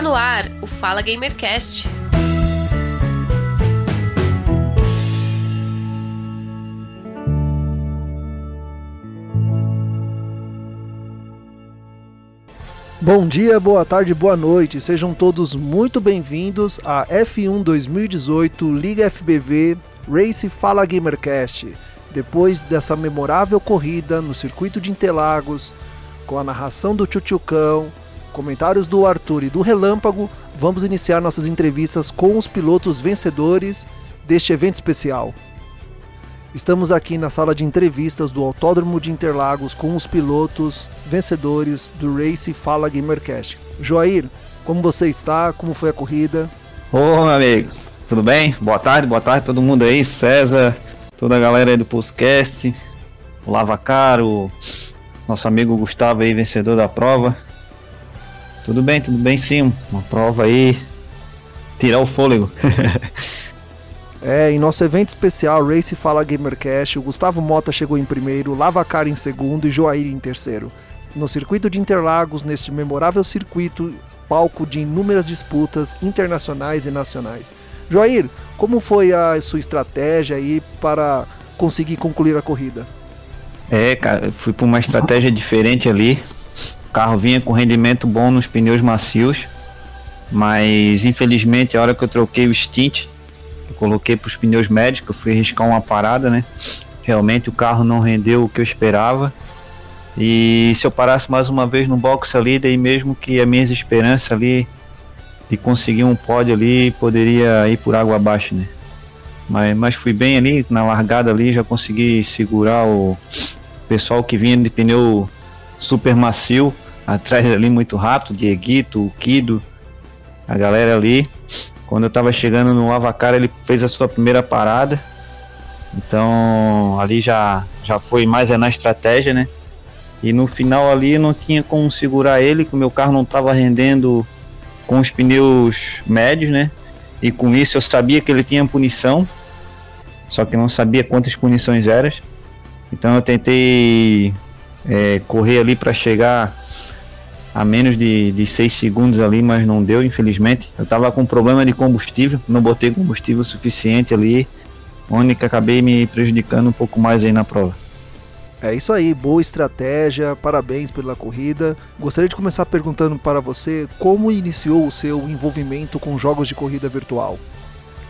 Está no ar o Fala Gamercast. Bom dia, boa tarde, boa noite. Sejam todos muito bem-vindos à F1 2018 Liga FBV Race Fala Gamercast. Depois dessa memorável corrida no circuito de Interlagos, com a narração do Tchutchucão, comentários do Arthur e do Relâmpago, vamos iniciar nossas entrevistas com os pilotos vencedores deste evento especial. Estamos aqui na sala de entrevistas do Autódromo de Interlagos com os pilotos vencedores do Race Fala Gamercast. Joair, como você está? Como foi a corrida? Ô, meu amigo, tudo bem? Boa tarde, boa tarde todo mundo aí, César, toda a galera aí do podcast, o Lava Caro, nosso amigo Gustavo aí, vencedor da prova. Tudo bem, tudo bem sim, uma prova aí, tirar o fôlego. É, em nosso evento especial Race Fala Gamercast, o Gustavo Mota chegou em primeiro, Lava Cara em segundo e Joair em terceiro. No circuito de Interlagos, neste memorável circuito, palco de inúmeras disputas internacionais e nacionais. Joair, como foi a sua estratégia aí para conseguir concluir a corrida? É, cara, fui por uma estratégia diferente ali. O carro vinha com rendimento bom nos pneus macios, mas infelizmente a hora que eu troquei o stint, eu coloquei para os pneus médios, eu fui arriscar uma parada, né? Realmente o carro não rendeu o que eu esperava. E se eu parasse mais uma vez no box ali, daí mesmo que as minhas esperanças ali de conseguir um pódio ali poderia ir por água abaixo, né? Mas, mas fui bem ali, na largada ali, já consegui segurar o pessoal que vinha de pneu super macio, atrás ali muito rápido, Dieguito, o Kido, a galera ali. Quando eu tava chegando no Avacara, ele fez a sua primeira parada. Então ali já, já foi mais é na estratégia, né? E no final ali não tinha como segurar ele, que o meu carro não estava rendendo com os pneus médios, né? E com isso eu sabia que ele tinha punição, só que não sabia quantas punições eram. Então eu tentei é, correr ali para chegar a menos de 6 segundos ali, mas não deu, infelizmente. Eu tava com problema de combustível, não botei combustível suficiente ali, onde que acabei me prejudicando um pouco mais aí na prova. É isso aí, boa estratégia, parabéns pela corrida. Gostaria de começar perguntando para você como iniciou o seu envolvimento com jogos de corrida virtual.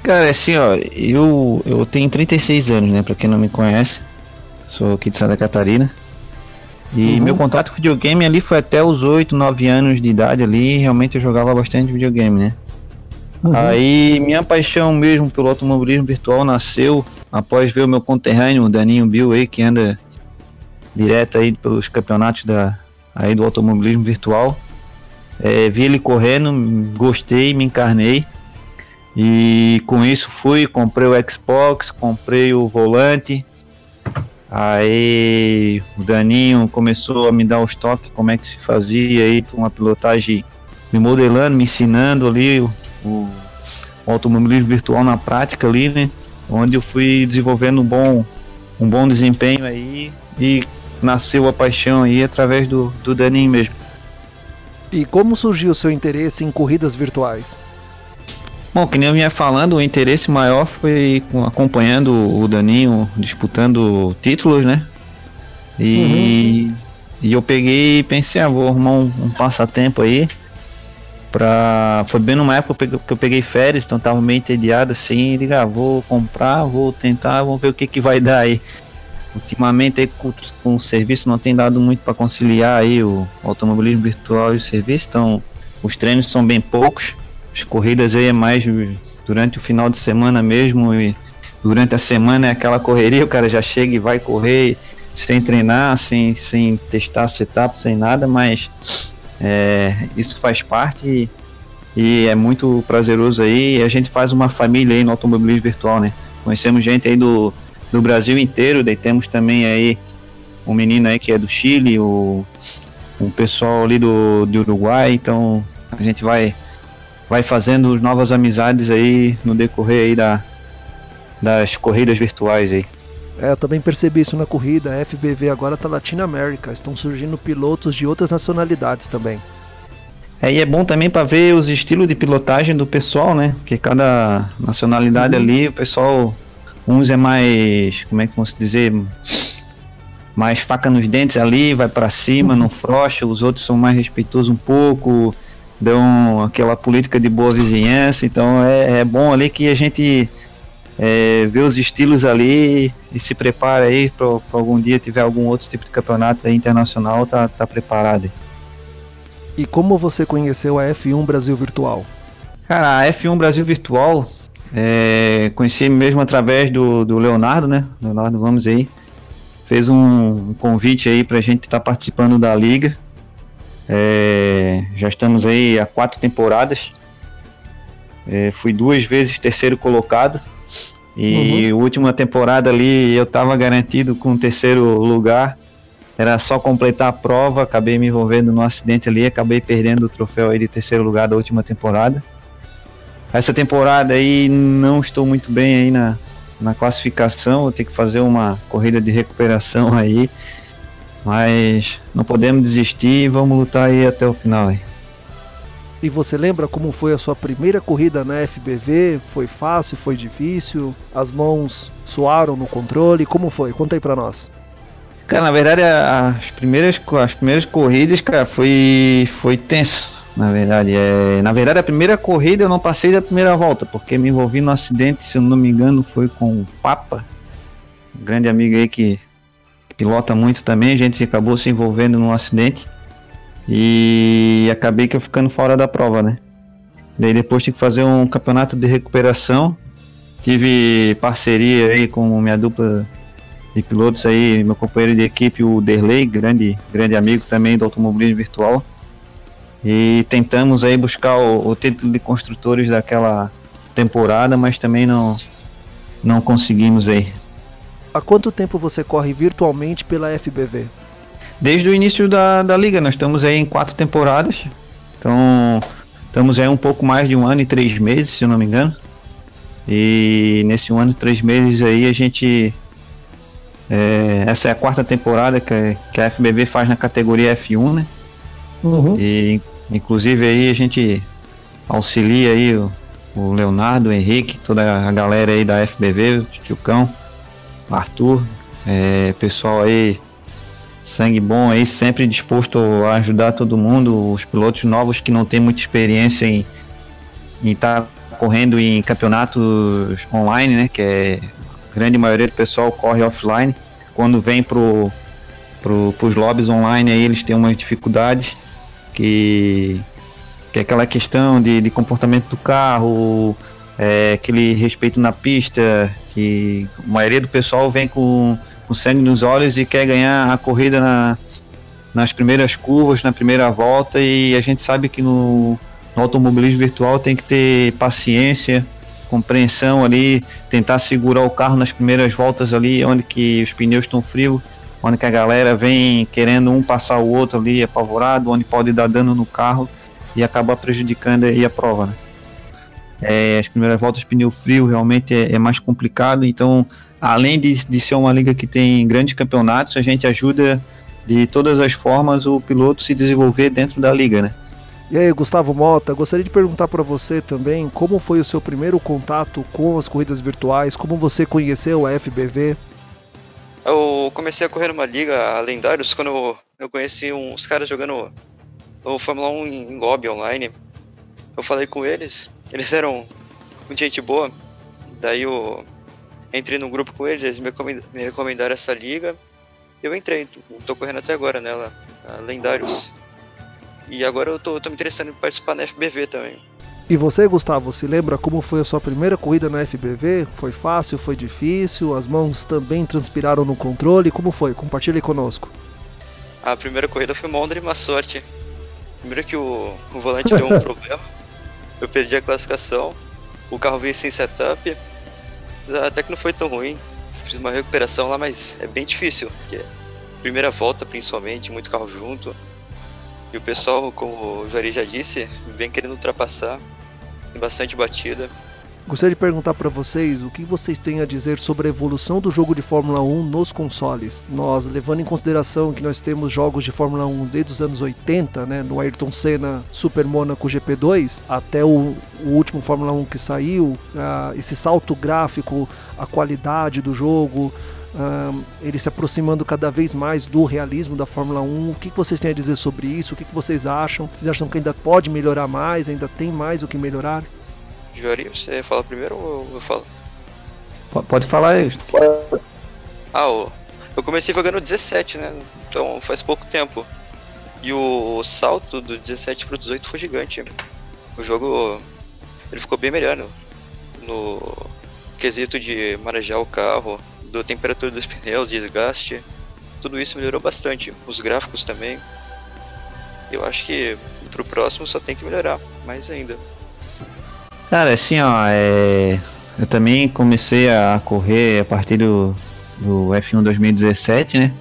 Cara, assim, ó, eu, eu tenho 36 anos, né, pra quem não me conhece. Sou aqui de Santa Catarina. E uhum. meu contato com videogame ali foi até os 8, 9 anos de idade ali, realmente eu jogava bastante videogame, né? Uhum. Aí minha paixão mesmo pelo automobilismo virtual nasceu após ver o meu conterrâneo, o Daninho Bill aí, que anda direto aí pelos campeonatos da, aí do automobilismo virtual. É, vi ele correndo, gostei, me encarnei. E com isso fui, comprei o Xbox, comprei o volante, Aí o Daninho começou a me dar os toques, como é que se fazia aí uma pilotagem, me modelando, me ensinando ali o, o, automobilismo virtual na prática ali, né? Onde eu fui desenvolvendo um bom, um bom desempenho aí e nasceu a paixão aí através do, do Daninho mesmo. E como surgiu o seu interesse em corridas virtuais? Bom, que nem eu vinha falando, o interesse maior foi acompanhando o Daninho disputando títulos, né? E, uhum. e eu peguei e pensei, ah, vou arrumar um, um, passatempo aí. Pra... Foi bem numa época que eu peguei férias, então tava meio entediado assim, digo, ah, vou comprar, vou tentar, vamos ver o que, que vai dar aí. Ultimamente aí, com, com o serviço não tem dado muito para conciliar aí o automobilismo virtual e o serviço, então os treinos são bem poucos. As corridas aí é mais durante o final de semana mesmo e durante a semana é aquela correria, o cara já chega e vai correr sem treinar, sem, sem testar setup, sem nada, mas é, isso faz parte e, e, é muito prazeroso aí. E a gente faz uma família aí no automobilismo virtual, né? Conhecemos gente aí do, do Brasil inteiro, daí temos também aí um menino aí que é do Chile, o, um pessoal ali do, do Uruguai, então a gente vai vai fazendo novas amizades aí no decorrer aí da, das corridas virtuais aí. É, eu também percebi isso na corrida. A FBV agora tá Latina América. Estão surgindo pilotos de outras nacionalidades também. É, e é bom também para ver os estilos de pilotagem do pessoal, né? Porque cada nacionalidade uhum. ali, o pessoal, uns é mais, como é que vamos dizer, mais faca nos dentes ali, vai para cima, uhum. não frocha, os outros são mais respeitosos um pouco, dão aquela política de boa vizinhança, então é, é bom ali que a gente é, vê os estilos ali e se prepara aí para algum dia tiver algum outro tipo de campeonato internacional, tá, tá preparado. E como você conheceu a F1 Brasil Virtual? Cara, a F1 Brasil Virtual, é, conheci mesmo através do, do Leonardo, né? Leonardo, vamos aí. Fez um, convite aí pra gente estar tá participando da liga. É, já estamos aí há quatro temporadas. É, fui duas vezes terceiro colocado. E uhum. última temporada ali eu estava garantido com o terceiro lugar. Era só completar a prova, acabei me envolvendo num acidente ali, acabei perdendo o troféu aí de terceiro lugar da última temporada. Essa temporada aí não estou muito bem aí na, na classificação, vou ter que fazer uma corrida de recuperação aí. Mas não podemos desistir, vamos lutar aí até o final aí. E você lembra como foi a sua primeira corrida na FBV? Foi fácil, foi difícil? As mãos suaram no controle? Como foi? Conta aí pra nós. Cara, na verdade, as primeiras, as primeiras corridas, cara, foi, foi tenso. Na verdade, é, na verdade, a primeira corrida eu não passei da primeira volta, porque me envolvi no acidente, se eu não me engano, foi com o Papa, um grande amigo aí que pilota muito também. A gente acabou se envolvendo num acidente e acabei que eu ficando fora da prova, né? Daí depois tive que fazer um campeonato de recuperação. Tive parceria aí com minha dupla de pilotos aí, meu companheiro de equipe, o Derley, grande, grande amigo também do automobilismo virtual. E tentamos aí buscar o, o título de construtores daquela temporada, mas também não, não conseguimos aí. Há quanto tempo você corre virtualmente pela FBV? Desde o início da, da liga, nós estamos aí em quatro temporadas. Então, estamos aí um pouco mais de um ano e três meses, se eu não me engano. E nesse um ano e três meses aí a gente é, essa é a quarta temporada que, que a FBB faz na categoria F1, né? Uhum. E inclusive aí a gente auxilia aí o, o, Leonardo, o Henrique, toda a galera aí da FBV, o Tchucão, Arthur, é, pessoal aí sangue bom aí, sempre disposto a ajudar todo mundo, os pilotos novos que não têm muita experiência em estar tá correndo em campeonatos online, né? Que é grande maioria do pessoal corre offline. Quando vem pro, pro, pros lobbies online aí eles têm uma dificuldade que, que é aquela questão de, de comportamento do carro, é, aquele respeito na pista, que a maioria do pessoal vem com, com sangue nos olhos e quer ganhar a corrida na, nas primeiras curvas, na primeira volta, e a gente sabe que no, no automobilismo virtual tem que ter paciência, compreensão ali, tentar segurar o carro nas primeiras voltas ali, onde que os pneus estão frios, onde que a galera vem querendo um passar o outro ali apavorado, onde pode dar dano no carro e acabar prejudicando aí a prova, né? É, as primeiras voltas pneu frio realmente é, é mais complicado, então além de, de ser uma liga que tem grandes campeonatos, a gente ajuda de todas as formas o piloto se desenvolver dentro da liga, né? E aí, Gustavo Mota, gostaria de perguntar para você também como foi o seu primeiro contato com as corridas virtuais, como você conheceu a FBV? Eu comecei a correr numa liga, a Lendários, quando eu, conheci uns caras jogando o Fórmula 1 em lobby online. Eu falei com eles, eles eram gente boa, daí eu entrei num grupo com eles, eles me recomendaram essa liga. Eu entrei, tô correndo até agora nela, a Lendários. E agora eu tô, tô me interessando em participar na FBV também. E você, Gustavo, se lembra como foi a sua primeira corrida na FBV? Foi fácil, foi difícil? As mãos também transpiraram no controle? Como foi? Compartilhe conosco. A primeira corrida foi uma onda de má sorte. Primeiro que o, o volante deu um problema, eu perdi a classificação, o carro veio sem setup, até que não foi tão ruim. Fiz uma recuperação lá, mas é bem difícil. Primeira volta, principalmente, muito carro junto. E o pessoal, como o Juari já disse, vem querendo ultrapassar. Tem bastante batida. Gostaria de perguntar para vocês o que vocês têm a dizer sobre a evolução do jogo de Fórmula 1 nos consoles. Nós, levando em consideração que nós temos jogos de Fórmula 1 desde os anos 80, né, no Ayrton Senna Super Monaco GP2, até o, o último Fórmula 1 que saiu, uh, esse salto gráfico, a qualidade do jogo, ele se aproximando cada vez mais do realismo da Fórmula 1. O que vocês têm a dizer sobre isso? O que vocês acham? Vocês acham que ainda pode melhorar mais? Ainda tem mais o que melhorar? Jori, você fala primeiro ou eu falo? Pode falar aí. Ah, eu comecei jogando 17, né? Então faz pouco tempo. E o salto do 17 pro 18 foi gigante. O jogo ele ficou bem melhor no, no quesito de manejar o carro, do temperatura dos pneus, desgaste. Tudo isso melhorou bastante. Os gráficos também. Eu acho que pro próximo só tem que melhorar mais ainda. Cara, assim, ó, é... eu também comecei a correr a partir do, do F1 2017, né?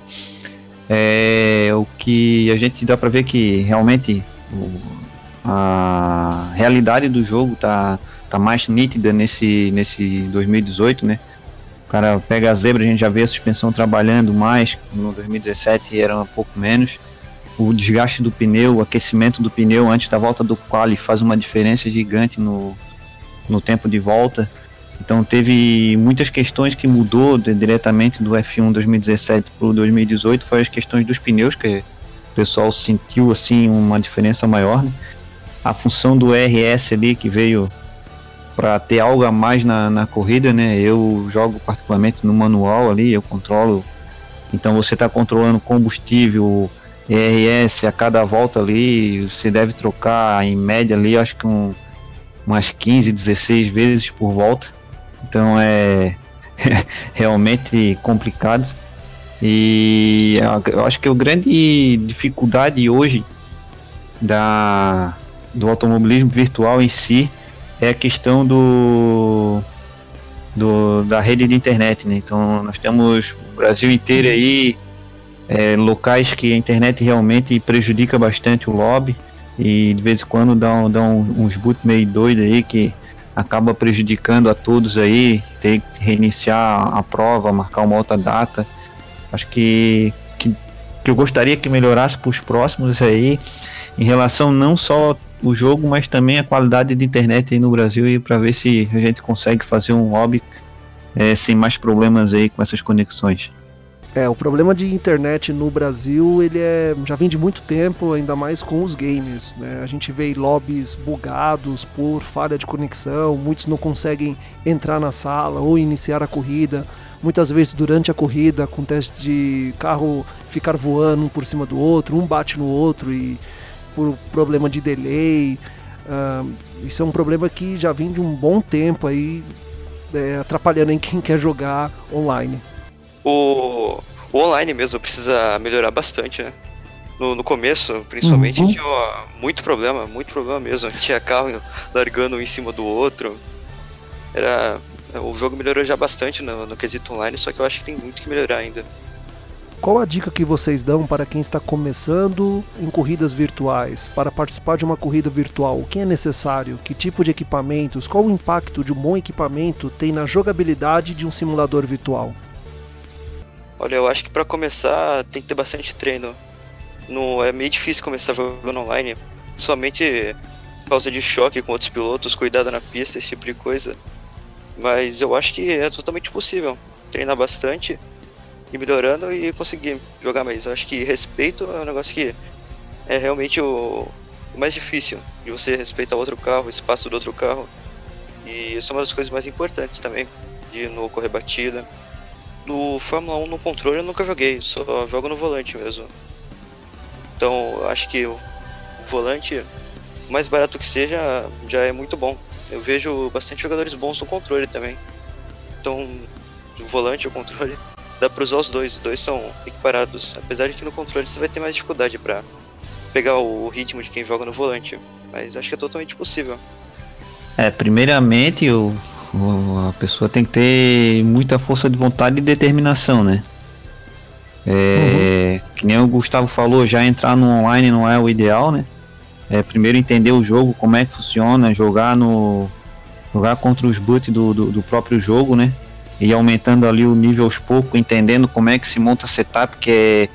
É, o que a gente dá pra ver que realmente o, a realidade do jogo tá, tá mais nítida nesse, nesse 2018, né? O cara pega a zebra, a gente já vê a suspensão trabalhando mais, no 2017 era um pouco menos. O desgaste do pneu, o aquecimento do pneu antes da volta do quali faz uma diferença gigante no, no tempo de volta. Então teve muitas questões que mudou de, diretamente do F1 2017 para o 2018, foi as questões dos pneus que o pessoal sentiu assim uma diferença maior. Né? A função do RS ali que veio para ter algo a mais na, na corrida, né? Eu jogo particularmente no manual ali, eu controlo. Então você está controlando combustível, RS a cada volta ali, você deve trocar em média ali, acho que um umas 15, 16 vezes por volta. Então é realmente complicado. E eu acho que a grande dificuldade hoje da, do automobilismo virtual em si é a questão do, do da rede de internet. Né? Então nós temos o Brasil inteiro aí, é, locais que a internet realmente prejudica bastante o lobby e de vez em quando dá, dá um, uns boot meio doido aí que acaba prejudicando a todos aí, ter que reiniciar a prova, marcar uma outra data. Acho que, que, que eu gostaria que melhorasse para os próximos aí, em relação não só o jogo, mas também a qualidade de internet aí no Brasil e para ver se a gente consegue fazer um hobby é, sem mais problemas aí com essas conexões. É, o problema de internet no Brasil, ele é, já vem de muito tempo, ainda mais com os games, né? A gente vê lobbies bugados por falha de conexão, muitos não conseguem entrar na sala ou iniciar a corrida. Muitas vezes durante a corrida acontece de carro ficar voando um por cima do outro, um bate no outro e por problema de delay. Uh, isso é um problema que já vem de um bom tempo aí, é, atrapalhando em quem quer jogar online o, o online mesmo precisa melhorar bastante, né? No, no começo, principalmente, uhum. tinha muito problema, muito problema mesmo. Tinha carro largando um em cima do outro. Era. O jogo melhorou já bastante no, no quesito online, só que eu acho que tem muito que melhorar ainda. Qual a dica que vocês dão para quem está começando em corridas virtuais? Para participar de uma corrida virtual, o que é necessário? Que tipo de equipamentos? Qual o impacto de um bom equipamento tem na jogabilidade de um simulador virtual? Olha, eu acho que para começar tem que ter bastante treino. No, é meio difícil começar jogando online, somente por causa de choque com outros pilotos, cuidado na pista, esse tipo de coisa. Mas eu acho que é totalmente possível treinar bastante e melhorando e conseguir jogar mais. Eu acho que respeito é um negócio que é realmente o, o mais difícil, de você respeitar outro carro, o espaço do outro carro. E isso é uma das coisas mais importantes também, de não correr batida no Fórmula 1 no controle eu nunca joguei, só jogo no volante mesmo. Então acho que o volante, mais barato que seja, já é muito bom. Eu vejo bastante jogadores bons no controle também. Então, o volante e o controle, dá para usar os dois, os dois são equiparados. Apesar de que no controle você vai ter mais dificuldade para pegar o ritmo de quem joga no volante, mas acho que é totalmente possível. É, primeiramente o a pessoa tem que ter muita força de vontade e determinação, né? É, uhum. Que nem o Gustavo falou, já entrar no online não é o ideal, né? É, primeiro entender o jogo, como é que funciona, jogar no, jogar contra os bots do, do, do, próprio jogo, né? E aumentando ali o nível aos poucos, entendendo como é que se monta setup, que é,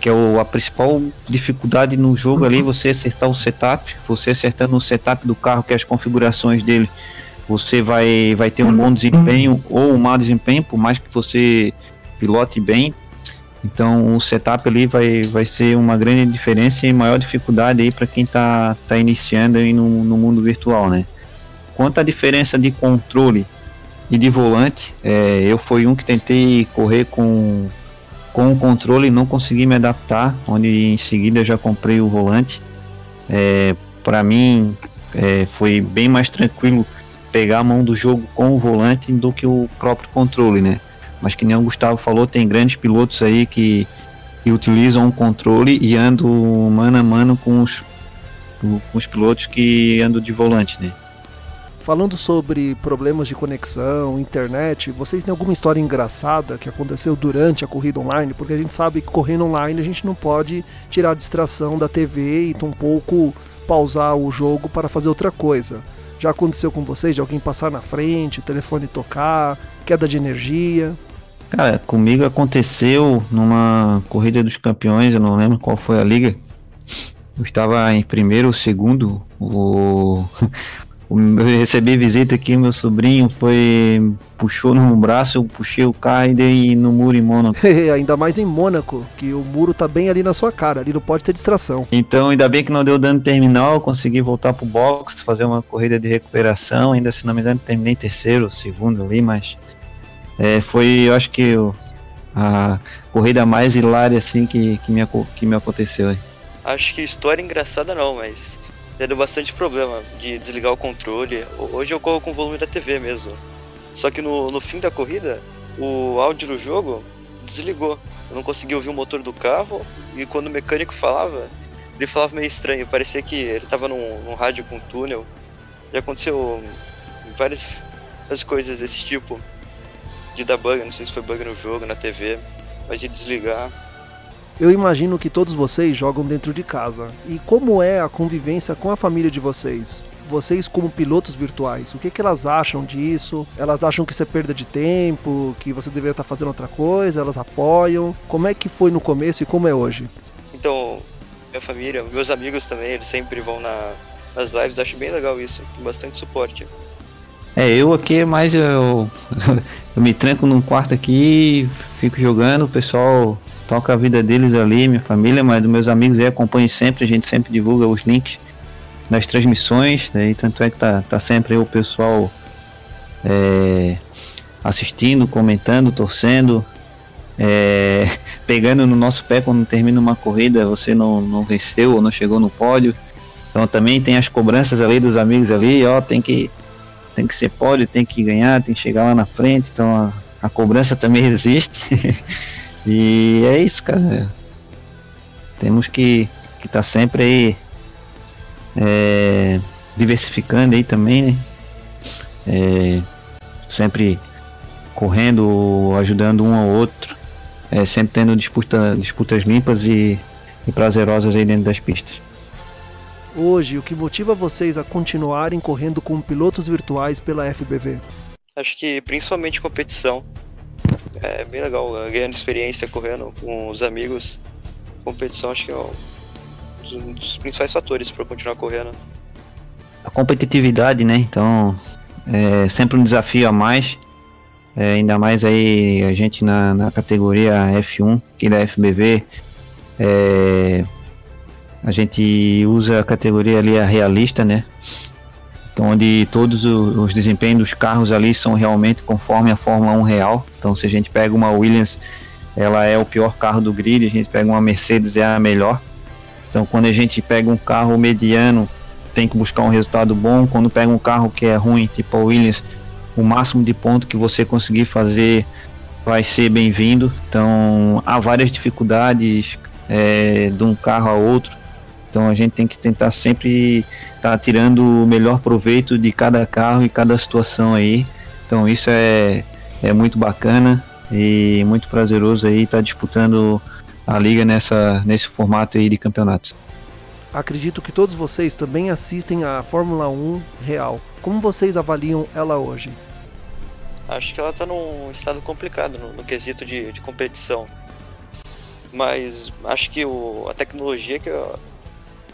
que é o, a principal dificuldade no jogo ali, você acertar o setup, você acertando o setup do carro, que é as configurações dele, você vai, vai ter um bom desempenho ou um mau desempenho, por mais que você pilote bem. Então o setup ali vai, vai ser uma grande diferença e maior dificuldade aí para quem está tá iniciando aí no, no mundo virtual, né? Quanto à diferença de controle e de volante, é, eu fui um que tentei correr com, com o controle e não consegui me adaptar, onde em seguida já comprei o volante. É, Para mim é, foi bem mais tranquilo pegar a mão do jogo com o volante do que o próprio controle, né? Mas que nem o Gustavo falou, tem grandes pilotos aí que, que utilizam o controle e andam mano a mano com os, com os pilotos que andam de volante, né? Falando sobre problemas de conexão, internet, vocês têm alguma história engraçada que aconteceu durante a corrida online? Porque a gente sabe que correndo online a gente não pode tirar a distração da TV e um pouco pausar o jogo para fazer outra coisa. Já aconteceu com vocês de alguém passar na frente, telefone tocar, queda de energia? Cara, comigo aconteceu numa corrida dos campeões, eu não lembro qual foi a liga. Eu estava em primeiro ou segundo. O, eu recebi visita aqui, meu sobrinho foi. puxou no braço, eu puxei o carro e dei no muro em Mônaco. ainda mais em Mônaco, que o muro tá bem ali na sua cara, ali não pode ter distração. Então, ainda bem que não deu dano terminal, consegui voltar pro box, fazer uma corrida de recuperação. Ainda, se não me engano, terminei terceiro, segundo ali, mas. É, foi, eu acho que a corrida mais hilária assim que, que, me, que me aconteceu aí. Acho que história engraçada não, mas deu bastante problema de desligar o controle. Hoje eu corro com o volume da TV mesmo. Só que no, no fim da corrida, o áudio do jogo desligou. Eu não consegui ouvir o motor do carro e quando o mecânico falava, ele falava meio estranho. Parecia que ele estava num, num, rádio com túnel. Já aconteceu várias, várias coisas desse tipo. De dar bug, não sei se foi bug no jogo, na TV, mas de desligar. Eu imagino que todos vocês jogam dentro de casa. E como é a convivência com a família de vocês? Vocês como pilotos virtuais, o que, que elas acham disso? Elas acham que isso é perda de tempo, que você deveria estar fazendo outra coisa? Elas apoiam? Como é que foi no começo e como é hoje? Então, minha família, meus amigos também, eles sempre vão na, nas lives, acho bem legal isso, tem bastante suporte. É, eu aqui mais eu, eu me tranco num quarto aqui, fico jogando, o pessoal toca a vida deles ali, minha família, mas dos meus amigos aí acompanho sempre, a gente sempre divulga os links das transmissões, daí tanto é que tá, tá sempre o pessoal é, assistindo, comentando, torcendo, é, pegando no nosso pé quando termina uma corrida, você não, não venceu ou não chegou no pódio. Então também tem as cobranças ali dos amigos ali, ó, tem que tem que ser pódio, tem que ganhar, tem que chegar lá na frente, então a, a cobrança também existe. E é isso, cara. Temos que estar tá sempre aí é, diversificando aí também, né? É, sempre correndo, ajudando um ao outro, é, sempre tendo disputa, disputas limpas e, e prazerosas aí dentro das pistas. Hoje, o que motiva vocês a continuarem correndo com pilotos virtuais pela FBV? Acho que principalmente competição. É bem legal, ganhando experiência correndo com os amigos. Competição acho que é um dos principais fatores para continuar correndo. A competitividade, né? Então, é sempre um desafio a mais. É, ainda mais aí a gente na, na categoria F1, aqui da FBV. É, a gente usa a categoria ali a realista, né? Onde todos os desempenhos dos carros ali são realmente conforme a Fórmula 1 real. Então, se a gente pega uma Williams, ela é o pior carro do grid, a gente pega uma Mercedes, é a melhor. Então, quando a gente pega um carro mediano, tem que buscar um resultado bom. Quando pega um carro que é ruim, tipo a Williams, o máximo de ponto que você conseguir fazer vai ser bem-vindo. Então, há várias dificuldades é, de um carro a outro. Então, a gente tem que tentar sempre tá tirando o melhor proveito de cada carro e cada situação aí. Então isso é, é muito bacana e muito prazeroso aí estar tá disputando a liga nessa, nesse formato aí de campeonato. acredito que todos vocês também assistem a Fórmula 1 real. Como vocês avaliam ela hoje? Acho que ela está num estado complicado no, no quesito de, de, competição. Mas acho que o, a tecnologia que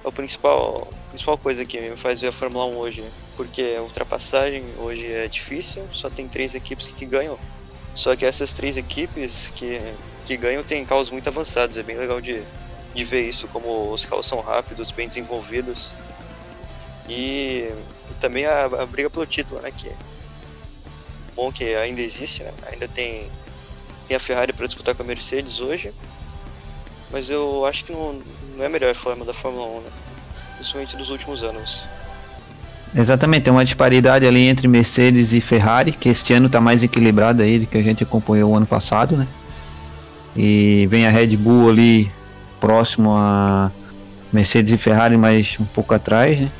é o principal, principal coisa que me faz ver a Fórmula 1 hoje. Porque a ultrapassagem hoje é difícil, só tem três equipes que, que ganham. Só que essas três equipes que, que ganham têm carros muito avançados. É bem legal de, de ver isso, como os carros são rápidos, bem desenvolvidos. E, também a, a, briga pelo título, né? Que bom que ainda existe, né? Ainda tem, tem a Ferrari para disputar com a Mercedes hoje. Mas eu acho que não, não é a melhor forma da Fórmula 1, né? Principalmente dos últimos anos. Exatamente, tem uma disparidade ali entre Mercedes e Ferrari, que este ano está mais equilibrada aí do que a gente acompanhou o ano passado, né? E vem a Red Bull ali próximo a Mercedes e Ferrari, mas um pouco atrás, né?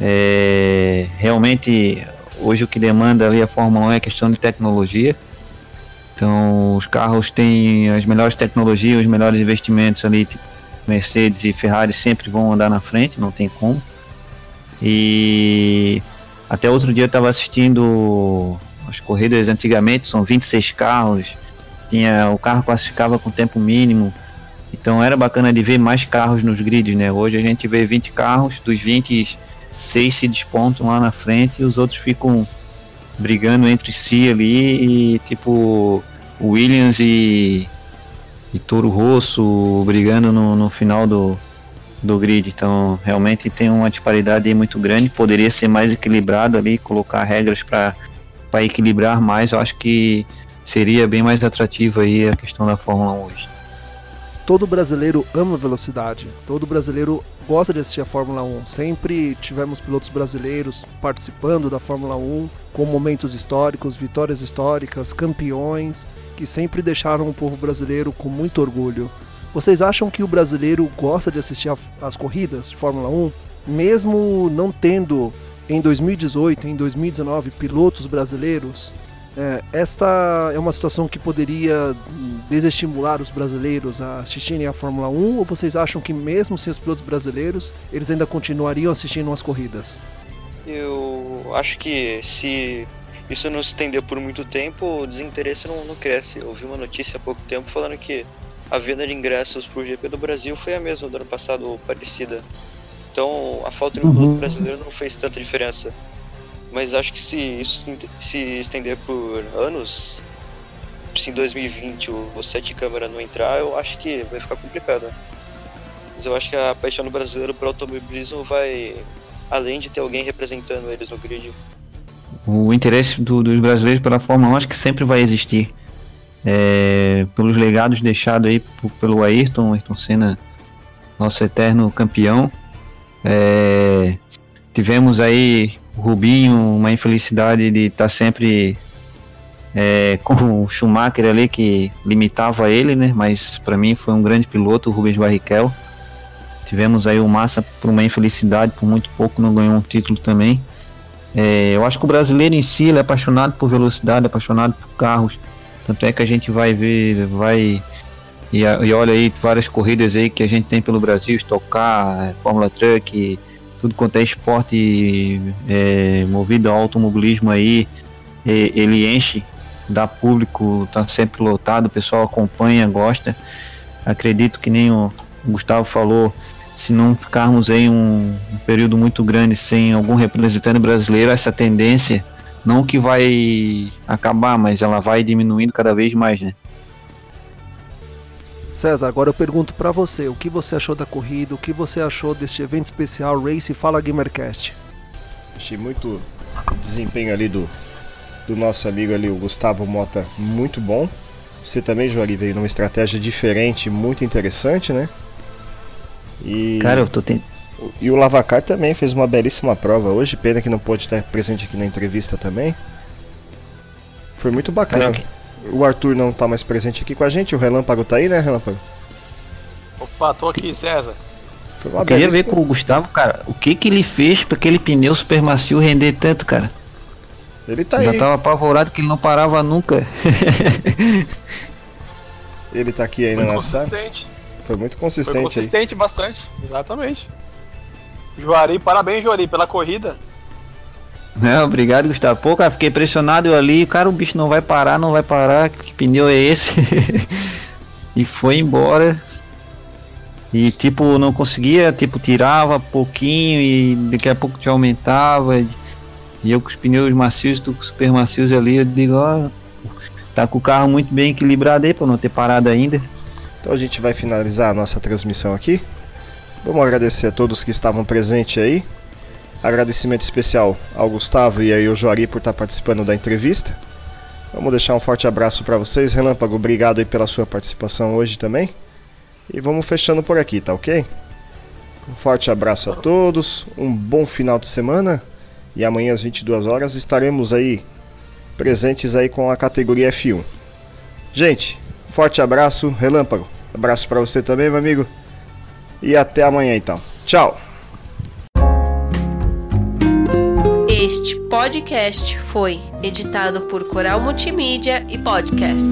É, realmente, hoje o que demanda ali a Fórmula 1 é questão de tecnologia. Então, os carros têm as melhores tecnologias, os melhores investimentos ali, tipo Mercedes e Ferrari sempre vão andar na frente, não tem como. E até outro dia eu estava assistindo as corridas antigamente, são 26 carros, tinha o carro classificava com tempo mínimo. Então era bacana de ver mais carros nos grids, né? Hoje a gente vê 20 carros, dos 20, 6 se despontam lá na frente e os outros ficam brigando entre si ali e tipo Williams e, e Toro Rosso brigando no, no final do, do grid. Então, realmente tem uma disparidade muito grande. Poderia ser mais equilibrado ali, colocar regras para equilibrar mais. Eu acho que seria bem mais atrativo aí a questão da Fórmula 1 hoje. Todo brasileiro ama velocidade. Todo brasileiro gosta de assistir a Fórmula 1. Sempre tivemos pilotos brasileiros participando da Fórmula 1 com momentos históricos, vitórias históricas, campeões que sempre deixaram o povo brasileiro com muito orgulho. Vocês acham que o brasileiro gosta de assistir as corridas de Fórmula 1, mesmo não tendo em 2018, em 2019 pilotos brasileiros? É, esta é uma situação que poderia desestimular os brasileiros a assistirem a Fórmula 1 ou vocês acham que mesmo sem os pilotos brasileiros eles ainda continuariam assistindo as corridas? Eu acho que se isso não se estender por muito tempo, o desinteresse não, não cresce. Eu vi uma notícia há pouco tempo falando que a venda de ingressos para o GP do Brasil foi a mesma do ano passado, parecida. Então a falta de um piloto uhum. brasileiro não fez tanta diferença. Mas acho que se isso se estender por anos, se em 2020 o, sete câmera não entrar, eu acho que vai ficar complicado. Mas eu acho que a paixão do brasileiro por automobilismo vai além de ter alguém representando eles no grid. O interesse do, dos brasileiros pela Fórmula 1 acho que sempre vai existir é, pelos legados deixados aí pelo Ayrton, Ayrton Senna, nosso eterno campeão. É, tivemos aí o Rubinho, uma infelicidade de estar tá sempre é, com o Schumacher ali que limitava ele, né? Mas para mim foi um grande piloto, o Rubens Barrichello. Tivemos aí o Massa por uma infelicidade, por muito pouco não ganhou um título também. É, eu acho que o brasileiro em si é apaixonado por velocidade, apaixonado por carros. Tanto é que a gente vai ver, vai e, e olha aí várias corridas aí que a gente tem pelo Brasil, Stock Car, Fórmula Truck, tudo quanto é esporte é, movido ao automobilismo aí, ele enche, dá público, tá sempre lotado, o pessoal acompanha, gosta. Acredito que nem o Gustavo falou, se não ficarmos aí um, um período muito grande sem algum representante brasileiro, essa tendência não que vai acabar, mas ela vai diminuindo cada vez mais, né? César, agora eu pergunto para você, o que você achou da corrida, o que você achou deste evento especial Race Fala Gamercast? Achei muito o desempenho ali do, do nosso amigo ali, o Gustavo Mota, muito bom. Você também, Joari, veio numa estratégia diferente, muito interessante, né? E... Cara, eu tô tentando e o Lavacar também fez uma belíssima prova hoje, pena que não pôde estar presente aqui na entrevista também. Foi muito bacana. O Arthur não está mais presente aqui com a gente, o Relâmpago tá aí, né, Relâmpago? Opa, tô aqui, César. Eu queria ver com o Gustavo, cara, o que que ele fez para aquele pneu super macio render tanto, cara. Ele tá Já aí. Já tava apavorado que ele não parava nunca. ele tá aqui ainda na sala. Foi muito consistente. Foi consistente aí. bastante, exatamente. Juari, parabéns, Juari, pela corrida. Não, obrigado, Gustavo. Pô, cara, fiquei impressionado eu ali. Cara, o bicho não vai parar, não vai parar. Que pneu é esse? e foi embora. E tipo, não conseguia, tipo, tirava pouquinho e daqui a pouco já aumentava. E eu com os pneus macios, tu com super macios ali, eu digo, ó, tá com o carro muito bem equilibrado aí pra não ter parado ainda. Então a gente vai finalizar a nossa transmissão aqui. Vamos agradecer a todos que estavam presentes aí. Agradecimento especial ao Gustavo e aí ao Joari por estar participando da entrevista. Vamos deixar um forte abraço para vocês. Relâmpago, obrigado aí pela sua participação hoje também. E vamos fechando por aqui, tá ok? Um forte abraço a todos, um bom final de semana e amanhã às 22 horas estaremos aí presentes aí com a categoria F1. Gente, forte abraço, Relâmpago. Abraço para você também, meu amigo. E até amanhã então. Tchau. Este podcast foi editado por Coral Multimídia e Podcast.